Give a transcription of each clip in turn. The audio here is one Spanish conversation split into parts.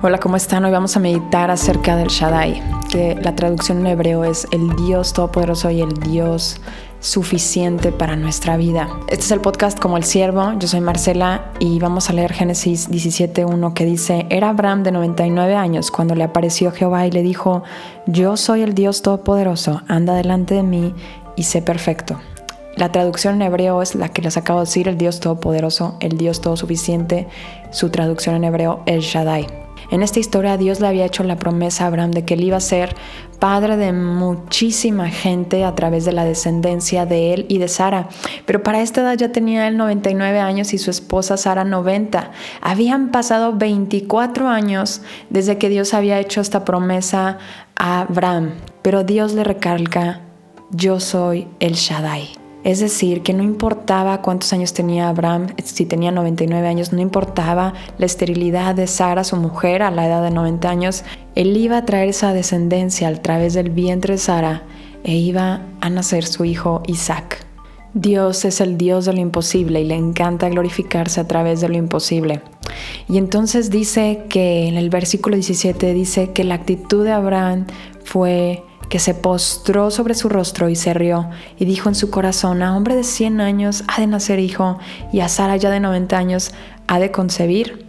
Hola, ¿cómo están? Hoy vamos a meditar acerca del Shaddai, que la traducción en hebreo es el Dios Todopoderoso y el Dios suficiente para nuestra vida. Este es el podcast como el siervo, yo soy Marcela y vamos a leer Génesis 17.1 que dice, era Abraham de 99 años cuando le apareció Jehová y le dijo, yo soy el Dios Todopoderoso, anda delante de mí y sé perfecto. La traducción en hebreo es la que les acabo de decir, el Dios Todopoderoso, el Dios Todo Suficiente. Su traducción en hebreo, el Shaddai. En esta historia Dios le había hecho la promesa a Abraham de que él iba a ser padre de muchísima gente a través de la descendencia de él y de Sara. Pero para esta edad ya tenía él 99 años y su esposa Sara 90. Habían pasado 24 años desde que Dios había hecho esta promesa a Abraham. Pero Dios le recalca, yo soy el Shaddai. Es decir, que no importaba cuántos años tenía Abraham, si tenía 99 años, no importaba la esterilidad de Sara, su mujer, a la edad de 90 años, él iba a traer esa descendencia a través del vientre de Sara e iba a nacer su hijo Isaac. Dios es el Dios de lo imposible y le encanta glorificarse a través de lo imposible. Y entonces dice que en el versículo 17 dice que la actitud de Abraham fue que se postró sobre su rostro y se rió, y dijo en su corazón, a hombre de 100 años ha de nacer hijo, y a Sara ya de 90 años ha de concebir.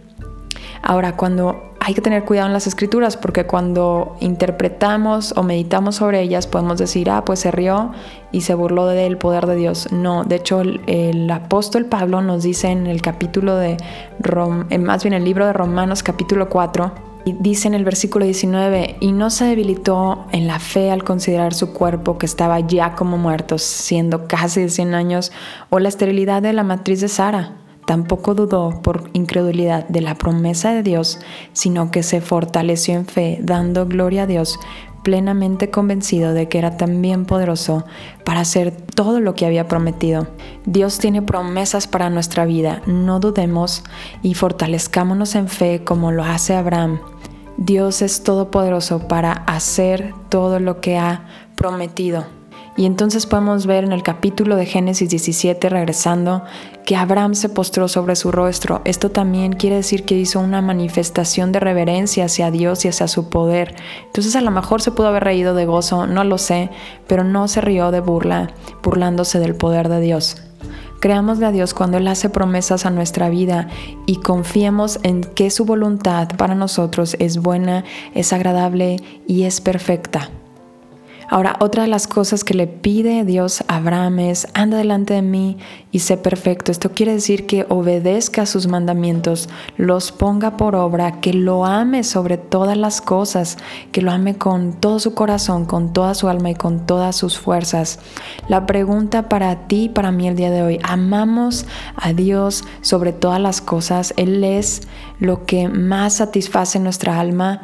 Ahora, cuando hay que tener cuidado en las escrituras, porque cuando interpretamos o meditamos sobre ellas, podemos decir, ah, pues se rió y se burló del poder de Dios. No, de hecho, el, apóstol Pablo nos dice en el capítulo de, Rom, más bien el libro de Romanos capítulo 4, y dice en el versículo 19, y no se debilitó en la fe al considerar su cuerpo que estaba ya como muerto, siendo casi de 100 años, o la esterilidad de la matriz de Sara. Tampoco dudó por incredulidad de la promesa de Dios, sino que se fortaleció en fe, dando gloria a Dios, plenamente convencido de que era también poderoso para hacer todo lo que había prometido. Dios tiene promesas para nuestra vida, no dudemos y fortalezcámonos en fe como lo hace Abraham. Dios es todopoderoso para hacer todo lo que ha prometido. Y entonces podemos ver en el capítulo de Génesis 17, regresando, que Abraham se postró sobre su rostro. Esto también quiere decir que hizo una manifestación de reverencia hacia Dios y hacia su poder. Entonces a lo mejor se pudo haber reído de gozo, no lo sé, pero no se rió de burla, burlándose del poder de Dios. Creámosle a Dios cuando Él hace promesas a nuestra vida y confiemos en que su voluntad para nosotros es buena, es agradable y es perfecta. Ahora, otra de las cosas que le pide Dios a Abraham es, anda delante de mí y sé perfecto. Esto quiere decir que obedezca sus mandamientos, los ponga por obra, que lo ame sobre todas las cosas, que lo ame con todo su corazón, con toda su alma y con todas sus fuerzas. La pregunta para ti y para mí el día de hoy, ¿amamos a Dios sobre todas las cosas? Él es lo que más satisface nuestra alma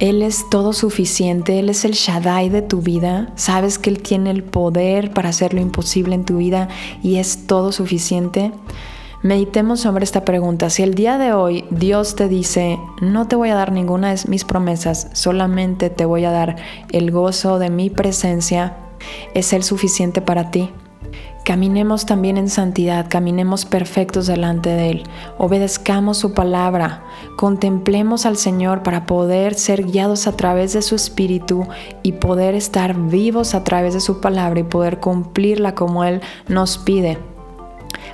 él es todo suficiente, Él es el Shaddai de tu vida. Sabes que Él tiene el poder para hacer lo imposible en tu vida y es todo suficiente. Meditemos sobre esta pregunta. Si el día de hoy Dios te dice, no te voy a dar ninguna de mis promesas, solamente te voy a dar el gozo de mi presencia, ¿es Él suficiente para ti? Caminemos también en santidad, caminemos perfectos delante de Él, obedezcamos su palabra, contemplemos al Señor para poder ser guiados a través de su Espíritu y poder estar vivos a través de su palabra y poder cumplirla como Él nos pide.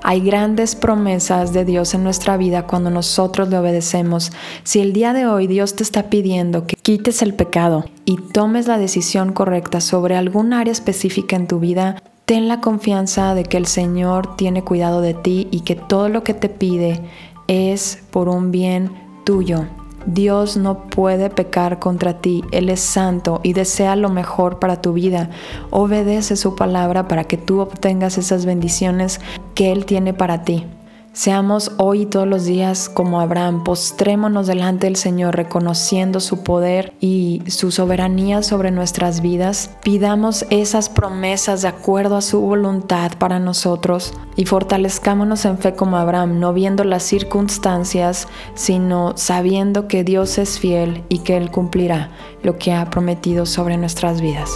Hay grandes promesas de Dios en nuestra vida cuando nosotros le obedecemos. Si el día de hoy Dios te está pidiendo que quites el pecado y tomes la decisión correcta sobre algún área específica en tu vida, Ten la confianza de que el Señor tiene cuidado de ti y que todo lo que te pide es por un bien tuyo. Dios no puede pecar contra ti, Él es santo y desea lo mejor para tu vida. Obedece su palabra para que tú obtengas esas bendiciones que Él tiene para ti. Seamos hoy y todos los días como Abraham, postrémonos delante del Señor reconociendo su poder y su soberanía sobre nuestras vidas. Pidamos esas promesas de acuerdo a su voluntad para nosotros y fortalezcámonos en fe como Abraham, no viendo las circunstancias, sino sabiendo que Dios es fiel y que Él cumplirá lo que ha prometido sobre nuestras vidas.